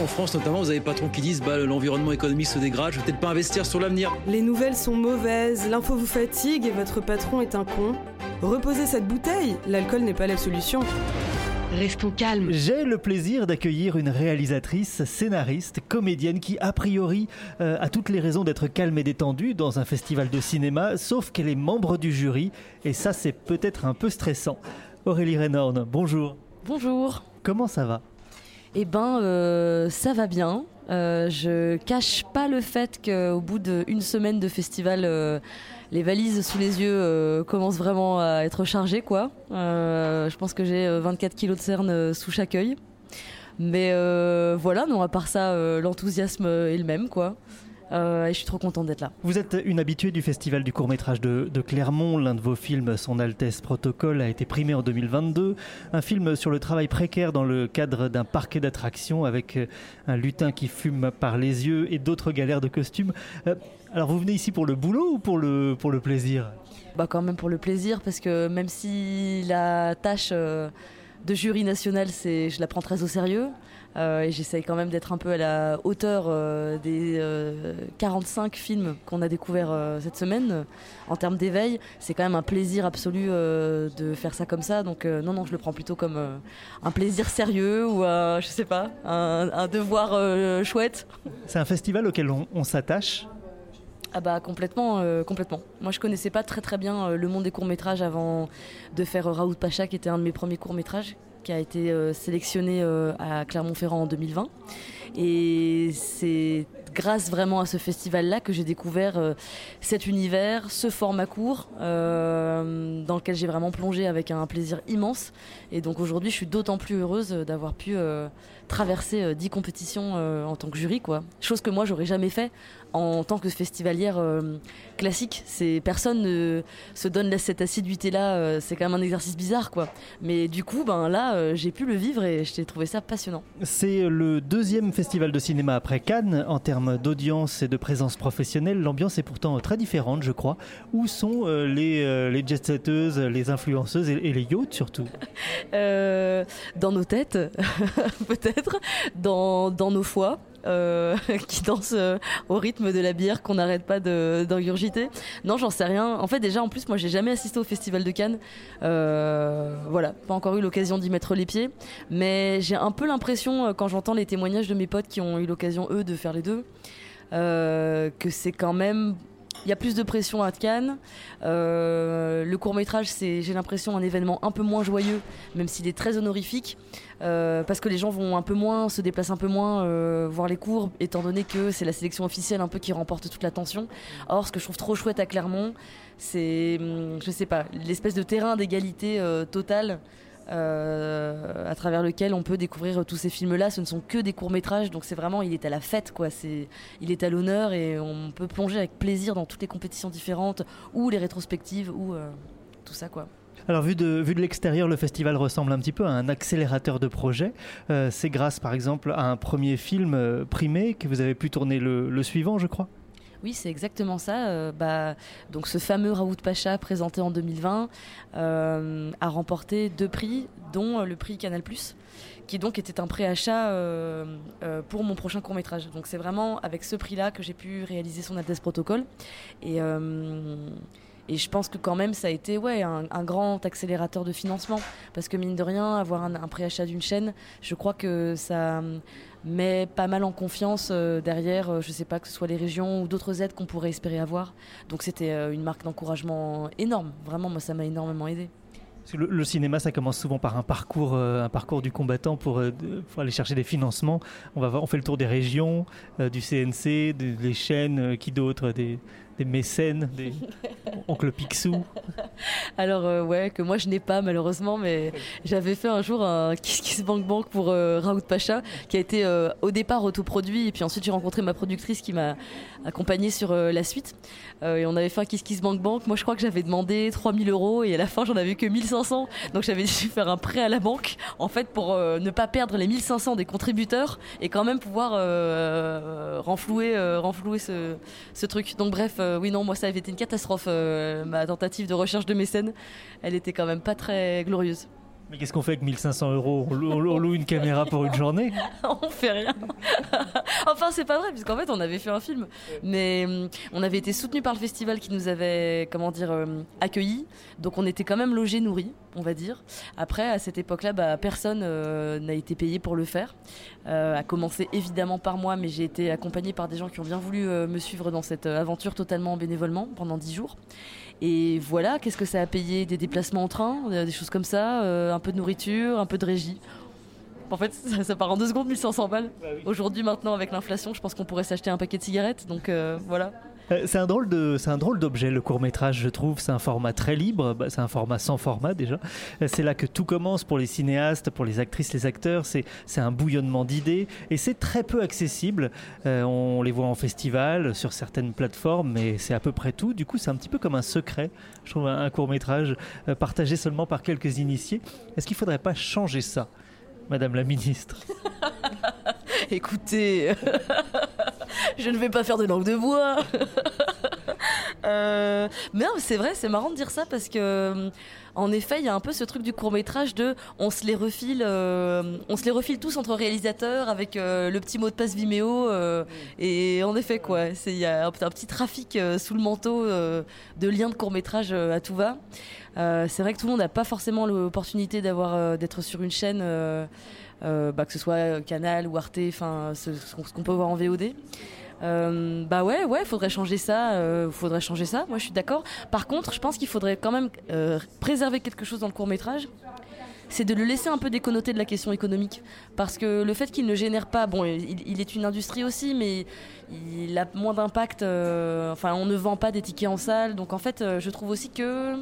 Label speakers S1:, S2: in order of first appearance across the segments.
S1: En France notamment, vous avez des patrons qui disent bah, l'environnement économique se dégrade, je vais peut-être pas investir sur l'avenir.
S2: Les nouvelles sont mauvaises, l'info vous fatigue et votre patron est un con. Reposez cette bouteille, l'alcool n'est pas la solution.
S3: Restons calmes.
S4: J'ai le plaisir d'accueillir une réalisatrice, scénariste, comédienne qui, a priori, euh, a toutes les raisons d'être calme et détendue dans un festival de cinéma, sauf qu'elle est membre du jury, et ça c'est peut-être un peu stressant. Aurélie Renorn, bonjour.
S5: Bonjour.
S4: Comment ça va?
S5: Eh ben, euh, ça va bien. Euh, je cache pas le fait qu'au bout d'une semaine de festival, euh, les valises sous les yeux commencent vraiment à être chargées, quoi. Je pense que j'ai euh, 24 kilos de cerne euh, sous chaque œil. Mais voilà, non, à part ça, l'enthousiasme est le même, quoi. Euh, et je suis trop contente d'être là.
S4: Vous êtes une habituée du festival du court-métrage de, de Clermont. L'un de vos films, Son Altesse Protocole, a été primé en 2022. Un film sur le travail précaire dans le cadre d'un parquet d'attractions avec euh, un lutin qui fume par les yeux et d'autres galères de costumes. Euh, alors vous venez ici pour le boulot ou pour le, pour le plaisir?
S5: Bah quand même pour le plaisir, parce que même si la tâche euh, de jury national, c'est, je la prends très au sérieux. Euh, et j'essaye quand même d'être un peu à la hauteur euh, des euh, 45 films qu'on a découverts euh, cette semaine. En termes d'éveil, c'est quand même un plaisir absolu euh, de faire ça comme ça. Donc euh, non, non, je le prends plutôt comme euh, un plaisir sérieux ou un, je sais pas, un, un devoir euh, chouette.
S4: C'est un festival auquel on, on s'attache?
S5: Ah bah complètement, euh, complètement. Moi je connaissais pas très très bien euh, le monde des courts métrages avant de faire euh, Raoult Pacha qui était un de mes premiers courts métrages qui a été euh, sélectionné euh, à Clermont-Ferrand en 2020. Et c'est grâce vraiment à ce festival-là que j'ai découvert euh, cet univers, ce format court, dans lequel j'ai vraiment plongé avec un plaisir immense. Et donc aujourd'hui, je suis d'autant plus heureuse d'avoir pu traverser euh, 10 compétitions euh, en tant que jury, quoi. Chose que moi, j'aurais jamais fait en tant que festivalière euh, classique. C'est personne ne se donne cette assiduité-là. euh, c'est quand même un exercice bizarre, quoi. Mais du coup, ben là, euh, j'ai pu le vivre et j'ai trouvé ça passionnant.
S4: C'est le deuxième festival de cinéma après Cannes en termes d'audience et de présence professionnelle. L'ambiance est pourtant très différente, je crois. Où sont euh, les, euh, les jet-setteuses, les influenceuses et, et les yachts surtout?
S5: Euh, dans nos têtes, peut-être, dans, nos foies. euh, qui dansent euh, au rythme de la bière qu'on n'arrête pas de- d'ingurgiter. Non, j'en sais rien. En fait, déjà, en plus, moi, j'ai jamais assisté au Festival de Cannes. Euh, voilà, pas encore eu l'occasion d'y mettre les pieds. Mais j'ai un peu l'impression, quand j'entends les témoignages de mes potes qui ont eu l'occasion, eux, de faire les deux, que c'est quand même. Il y a plus de pression à Cannes. Euh, le court métrage, c'est, j'ai l'impression, un événement un peu moins joyeux, même s'il est très honorifique, euh, parce que les gens vont un peu moins, se déplacent un peu moins euh, voir les cours, étant donné que c'est la sélection officielle un peu qui remporte toute l'attention. Or, ce que je trouve trop chouette à Clermont, c'est, hum, je sais pas, l'espèce de terrain d'égalité totale. Euh, à travers lequel on peut découvrir tous ces films-là. Ce ne sont que des courts-métrages, donc c'est vraiment, il est à la fête, quoi. C'est, il est à l'honneur et on peut plonger avec plaisir dans toutes les compétitions différentes, ou les rétrospectives, ou euh, tout ça, quoi.
S4: Alors vu de, vu de l'extérieur, le festival ressemble un petit peu à un accélérateur de projet. Euh, C'est grâce par exemple à un premier film primé que vous avez pu tourner le suivant, je crois?
S5: Oui, c'est exactement ça. Euh, bah, donc ce fameux Raoult Pacha présenté en 2020 euh, a remporté deux prix, dont le prix Canal+, qui donc était un préachat euh, euh, pour mon prochain court métrage. Donc c'est vraiment avec ce prix-là que j'ai pu réaliser son Altesse Protocole. Et je pense que quand même ça a été ouais, un, grand accélérateur de financement. Parce que mine de rien, avoir un, un préachat d'une chaîne, je crois que ça met pas mal en confiance euh, derrière, euh, je sais pas, que ce soit les régions ou d'autres aides qu'on pourrait espérer avoir. Donc c'était euh, une marque d'encouragement énorme. Vraiment, moi ça m'a énormément aidé.
S4: Le, cinéma, ça commence souvent par un parcours, euh, un parcours du combattant pour, pour aller chercher des financements. On, va on fait le tour des régions, du CNC, des, chaînes, qui d'autres, des, des mécènes, des oncle Picsou
S5: Alors euh, ouais, que moi je n'ai pas malheureusement, mais j'avais fait un jour un Kiss Kiss Bank Bank pour euh, Raoult Pacha, qui a été euh, au départ autoproduit, et puis ensuite j'ai rencontré ma productrice qui m'a accompagné sur euh, la suite. Et on avait fait un Kiss Kiss Bank Bank. Moi je crois que j'avais demandé 3000 euros, et à la fin j'en avais que 1500. Donc j'avais dû faire un prêt à la banque, en fait pour ne pas perdre les 1500 des contributeurs, et quand même pouvoir renflouer, renflouer ce, ce truc. Donc bref, euh, oui non, moi ça avait été une catastrophe, euh, ma tentative de recherche de mécène. Elle était quand même pas très glorieuse.
S4: Mais qu'est-ce qu'on fait avec 1500 euros? On loue, on loue une caméra pour une journée?
S5: On fait rien. enfin, c'est pas vrai, puisqu'en fait, on avait fait un film. Mais hum, on avait été soutenu par le festival qui nous avait, comment dire, euh, accueillis. Donc, on était quand même logés, nourris, on va dire. Après, à cette époque-là, bah, personne euh, n'a été payé pour le faire. Euh, à commencer évidemment par moi, mais j'ai été accompagnée par des gens qui ont bien voulu euh, me suivre dans cette euh, aventure totalement bénévolement pendant dix jours. Et voilà, qu'est-ce que ça a payé? Des déplacements en train, des choses comme ça, un peu de nourriture, un peu de régie? En fait, ça, ça part en deux secondes, 1500 balles. Aujourd'hui, maintenant, avec l'inflation, je pense qu'on pourrait s'acheter un paquet de cigarettes. Donc voilà.
S4: Euh, C'est un drôle de, c'est un drôle d'objet le court métrage, je trouve. C'est un format très libre. Bah, c'est un format sans format déjà. Euh, C'est là que tout commence pour les cinéastes, pour les actrices, les acteurs. C'est, c'est un bouillonnement d'idées et c'est très peu accessible. Euh, on les voit en festival, sur certaines plateformes, mais c'est à peu près tout. Du coup, c'est un petit peu comme un secret. Je trouve un, court métrage partagé seulement par quelques initiés. Est-ce qu'il faudrait pas changer ça, Madame la ministre?
S5: Écoutez, je ne vais pas faire de langue de bois. Euh, mais c'est vrai, c'est marrant de dire ça parce que, en effet, il y a un peu ce truc du court métrage de, on se les refile, euh, on se les refile tous entre réalisateurs avec euh, le petit mot de passe Vimeo. euh, et en effet, quoi, il y a un, un petit trafic euh, sous le manteau euh, de liens de court métrage à tout va. Euh, c'est vrai que tout le monde n'a pas forcément l'opportunité d'avoir euh, d'être sur une chaîne. Euh, bah, que ce soit Canal ou Arte, enfin ce, qu'on peut voir en VOD. Euh, bah ouais, ouais, faudrait changer ça, euh, faudrait changer ça. Moi, je suis d'accord. Par contre, je pense qu'il faudrait quand même euh, préserver quelque chose dans le court métrage. C'est de le laisser un peu déconnoter de la question économique, parce que le fait qu'il ne génère pas, bon, il, est une industrie aussi, mais il a moins d'impact. enfin, on ne vend pas des tickets en salle, donc en fait, je trouve aussi que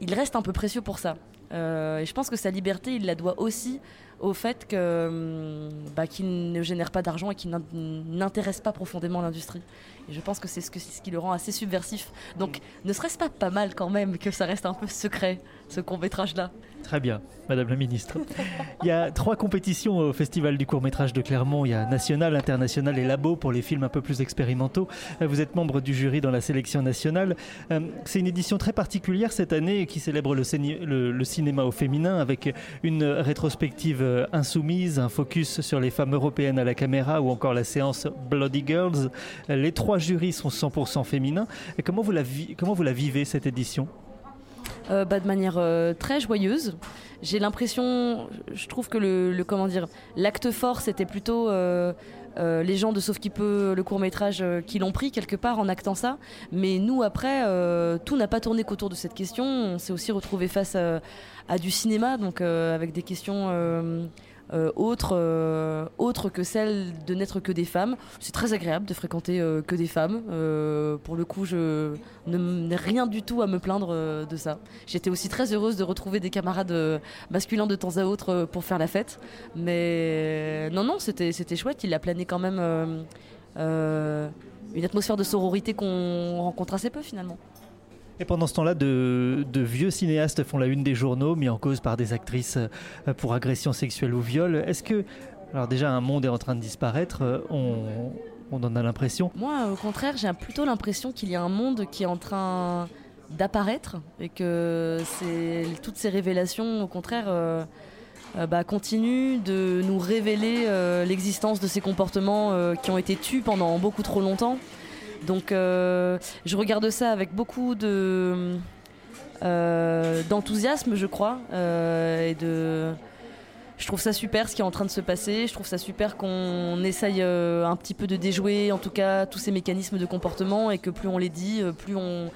S5: il reste un peu précieux pour ça. Et je pense que sa liberté, il la doit aussi au fait que hum, bah, qu'il ne génère pas d'argent et qu'il n'in- n'intéresse pas profondément l'industrie. Et je pense que c'est ce, qui le rend assez subversif. Donc, ne serait-ce pas pas mal quand même que ça reste un peu secret, ce court métrage-là
S4: Très bien, Madame la Ministre. Il y a trois compétitions au Festival du court métrage de Clermont. Il y a National, International et Labo pour les films un peu plus expérimentaux. Vous êtes membre du jury dans la sélection nationale. Euh, C'est une édition très particulière cette année qui célèbre le cinéma au féminin avec une rétrospective euh, insoumise, un focus sur les femmes européennes à la caméra ou encore la séance Bloody Girls. Les trois jurys sont 100% féminins. Comment vous la, vivez cette édition?
S5: Euh, bah, de manière euh, très joyeuse. J'ai l'impression, je trouve que le, comment dire, l'acte fort, c'était plutôt euh, les gens de Sauf qui peut, le court métrage, euh, qui l'ont pris quelque part en actant ça. Mais nous, après, euh, tout n'a pas tourné qu'autour de cette question. On s'est aussi retrouvé face à, du cinéma, donc avec des questions. Euh, autres, euh, autres que celles de n'être que des femmes. C'est très agréable de fréquenter euh, que des femmes. Pour le coup, je n'ai rien du tout à me plaindre de ça. J'étais aussi très heureuse de retrouver des camarades masculins de temps à autre pour faire la fête. Mais non, non, c'était c'était chouette. Il a plané quand même une atmosphère de sororité qu'on rencontre assez peu finalement.
S4: Et pendant ce temps-là, de, vieux cinéastes font la une des journaux, mis en cause par des actrices euh, pour agression sexuelle ou viol. Est-ce que, alors déjà, un monde est en train de disparaître, euh, on, en a l'impression.
S5: Moi, au contraire, j'ai plutôt l'impression qu'il y a un monde qui est en train d'apparaître et que toutes ces révélations, au contraire, euh, bah, continuent de nous révéler l'existence de ces comportements qui ont été tus pendant beaucoup trop longtemps. Donc, euh, je regarde ça avec beaucoup de euh, d'enthousiasme, je crois, euh, et de je trouve ça super ce qui est en train de se passer. Je trouve ça super qu'on essaye euh, un petit peu de déjouer, en tout cas, tous ces mécanismes de comportement et que plus on les dit, euh, plus on,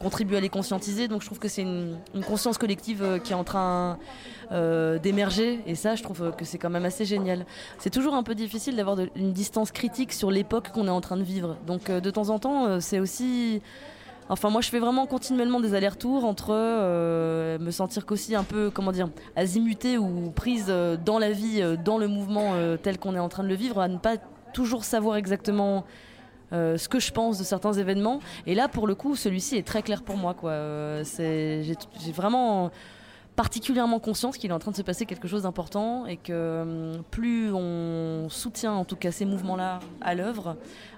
S5: contribue à les conscientiser. Donc je trouve que c'est une, conscience collective euh, qui est en train d'émerger et ça, je trouve que c'est quand même assez génial. C'est toujours un peu difficile d'avoir une distance critique sur l'époque qu'on est en train de vivre. Donc de temps en temps, c'est aussi Enfin, moi, je fais vraiment continuellement des allers-retours entre euh, me sentir qu'aussi un peu, comment dire, azimutée ou prise euh, dans la vie, euh, dans le mouvement tel qu'on est en train de le vivre, à ne pas toujours savoir exactement ce que je pense de certains événements. Et là, pour le coup, celui-ci est très clair pour moi. J'ai vraiment particulièrement conscience qu'il est en train de se passer quelque chose d'important et que hum, plus on soutient en tout cas ces mouvements-là à l'œuvre,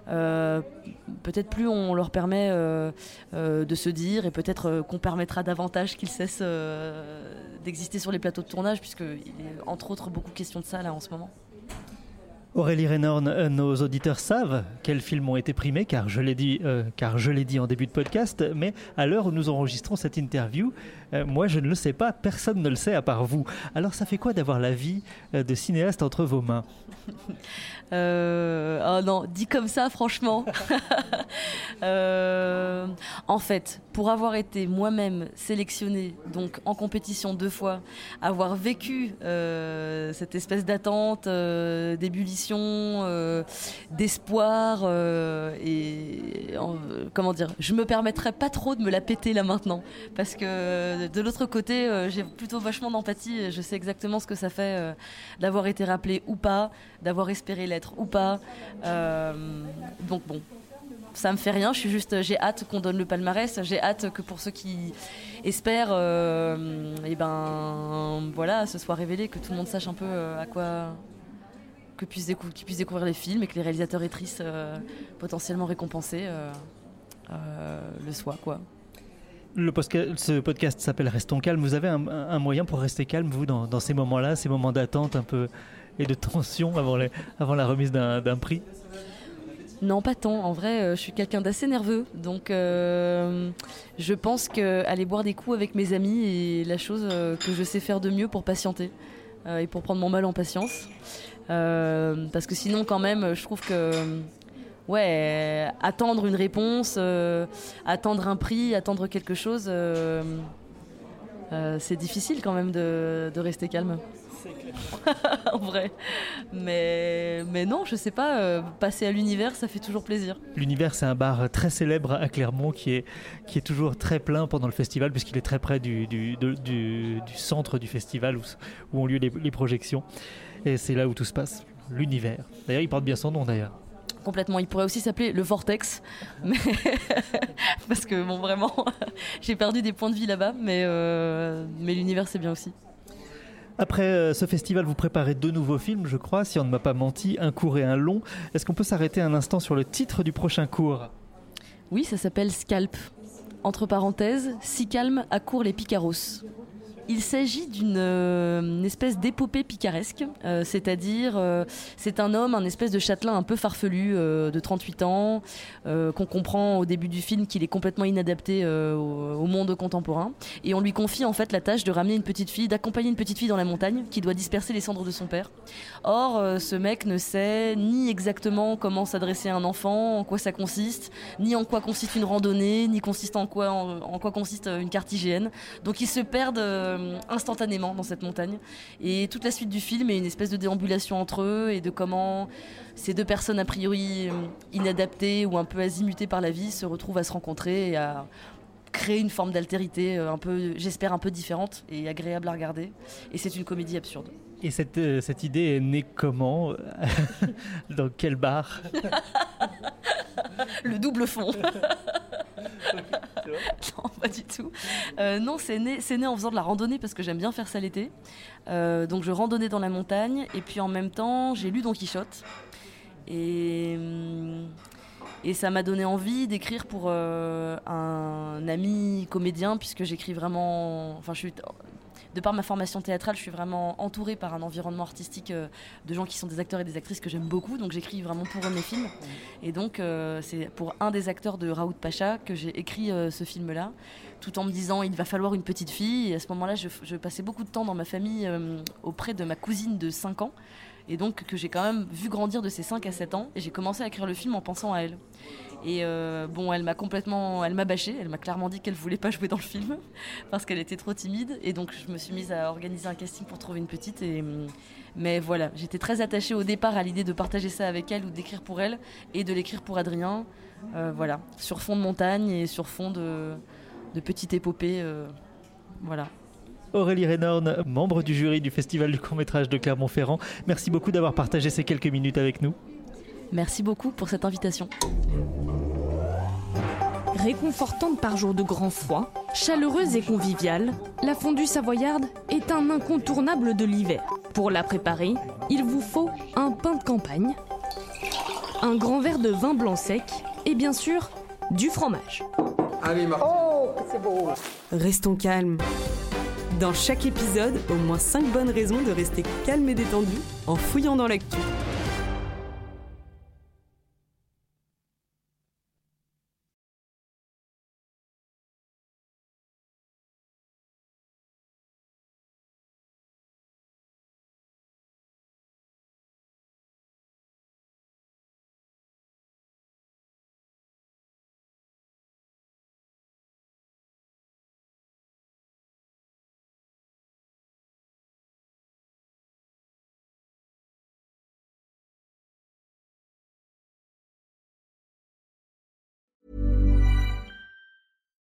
S5: euh, peut-être plus on leur permet euh, euh, de se dire et peut-être qu'on permettra davantage qu'ils cessent d'exister sur les plateaux de tournage puisqu'il est entre autres beaucoup question de ça là en ce moment.
S4: Aurélie Renorn, euh, nos auditeurs savent quels films ont été primés, car je l'ai dit, euh, dit en début de podcast. Mais à l'heure où nous enregistrons cette interview, euh, moi je ne le sais pas, personne ne le sait à part vous. Alors ça fait quoi d'avoir la vie de cinéaste entre vos mains?
S5: Oh non, dit comme ça, franchement. en fait, pour avoir été moi-même sélectionnée, donc en compétition deux fois, avoir vécu cette espèce d'attente, d'ébullition euh, d'espoir euh, et comment dire, je me permettrais pas trop de me la péter là maintenant parce que de l'autre côté, euh, j'ai plutôt vachement d'empathie. Je sais exactement ce que ça fait d'avoir été rappelé ou pas, d'avoir espéré l'être ou pas. donc bon, ça me fait rien. Je suis juste, j'ai hâte qu'on donne le palmarès. J'ai hâte que pour ceux qui espèrent, et ben voilà, ce soit révélé, que tout le monde sache un peu à quoi que puissent, découvrir les films et que les réalisateurs et euh, potentiellement récompensés euh, euh, le soient. Quoi.
S4: Le ce podcast s'appelle Restons calmes. Vous avez un, moyen pour rester calme, vous, dans, ces moments-là, ces moments d'attente un peu et de tension avant, les, avant la remise d'un prix?
S5: Non, pas tant. En vrai, je suis quelqu'un d'assez nerveux. Donc, je pense qu'aller boire des coups avec mes amis est la chose que je sais faire de mieux pour patienter et pour prendre mon mal en patience. Euh, parce que sinon, quand même, je trouve que ouais, attendre une réponse, euh, attendre un prix, attendre quelque chose, euh, c'est difficile quand même de, rester calme. en vrai. Mais, mais non, je sais pas, passer à l'univers, ça fait toujours plaisir.
S4: L'univers, c'est un bar très célèbre à Clermont qui est, qui est toujours très plein pendant le festival, puisqu'il est très près du, du, du, centre du festival où, où ont lieu les, les projections. Et c'est là où tout se passe, l'univers. D'ailleurs, il porte bien son nom d'ailleurs.
S5: Complètement. Il pourrait aussi s'appeler le Vortex. Mais Parce que, bon, vraiment, j'ai perdu des points de vie là-bas, mais, euh, mais l'univers, c'est bien aussi.
S4: Après euh, ce festival, vous préparez deux nouveaux films, je crois, si on ne m'a pas menti, un court et un long. Est-ce qu'on peut s'arrêter un instant sur le titre du prochain cours?
S5: Oui, ça s'appelle Scalp. Entre parenthèses, si calme à court les picaros. Il s'agit d'une euh, espèce d'épopée picaresque, euh, c'est-à-dire euh, c'est un homme, un espèce de châtelain un peu farfelu de 38 ans, qu'on comprend au début du film qu'il est complètement inadapté au, monde contemporain, et on lui confie en fait la tâche de ramener une petite fille, d'accompagner une petite fille dans la montagne qui doit disperser les cendres de son père. Or, ce mec ne sait ni exactement comment s'adresser à un enfant, en quoi ça consiste, ni en quoi consiste une randonnée, ni consiste en quoi en, quoi consiste une carte hygiène. Donc ils se perdent euh, instantanément dans cette montagne. Et toute la suite du film est une espèce de déambulation entre eux et de comment ces deux personnes a priori euh, inadaptées ou un peu azimutées par la vie se retrouvent à se rencontrer et à créer une forme d'altérité euh, un peu, j'espère, un peu différente et agréable à regarder. Et c'est une comédie absurde.
S4: Et cette, cette idée est née comment Dans quel bar
S5: Le double fond. non, pas du tout. Euh, non, c'est né, né, en faisant de la randonnée parce que j'aime bien faire ça l'été. Euh, donc je randonnais dans la montagne et puis en même temps j'ai lu Don Quichotte. Et, hum, et ça m'a donné envie d'écrire pour euh, un ami comédien puisque j'écris vraiment... Enfin je suis de par ma formation théâtrale, je suis vraiment entourée par un environnement artistique euh, de gens qui sont des acteurs et des actrices que j'aime beaucoup. Donc j'écris vraiment pour eux mes films. Et donc euh, c'est pour un des acteurs de Raoult Pacha que j'ai écrit euh, ce film-là, tout en me disant il va falloir une petite fille. Et à ce moment-là, je, je passais beaucoup de temps dans ma famille auprès de ma cousine de 5 ans, et donc que j'ai quand même vu grandir de ses 5 à 7 ans. Et j'ai commencé à écrire le film en pensant à elle. Et euh, bon, elle m'a complètement, elle m'a bâché, elle m'a clairement dit qu'elle voulait pas jouer dans le film parce qu'elle était trop timide. Et donc je me suis mise à organiser un casting pour trouver une petite. Et, mais voilà, j'étais très attachée au départ à l'idée de partager ça avec elle ou d'écrire pour elle et de l'écrire pour Adrien. Euh, voilà, sur fond de montagne et sur fond de, petite épopée. euh, voilà.
S4: Aurélie Renorn, membre du jury du Festival du court-métrage de Clermont-Ferrand, merci beaucoup d'avoir partagé ces quelques minutes avec nous.
S5: Merci beaucoup pour cette invitation.
S6: Réconfortante par jour de grand froid, chaleureuse et conviviale, la fondue savoyarde est un incontournable de l'hiver. Pour la préparer, il vous faut un pain de campagne, un grand verre de vin blanc sec et bien sûr du fromage.
S2: Restons calmes. Dans chaque épisode, au moins 5 bonnes raisons de rester calme et détendu en fouillant dans l'actu.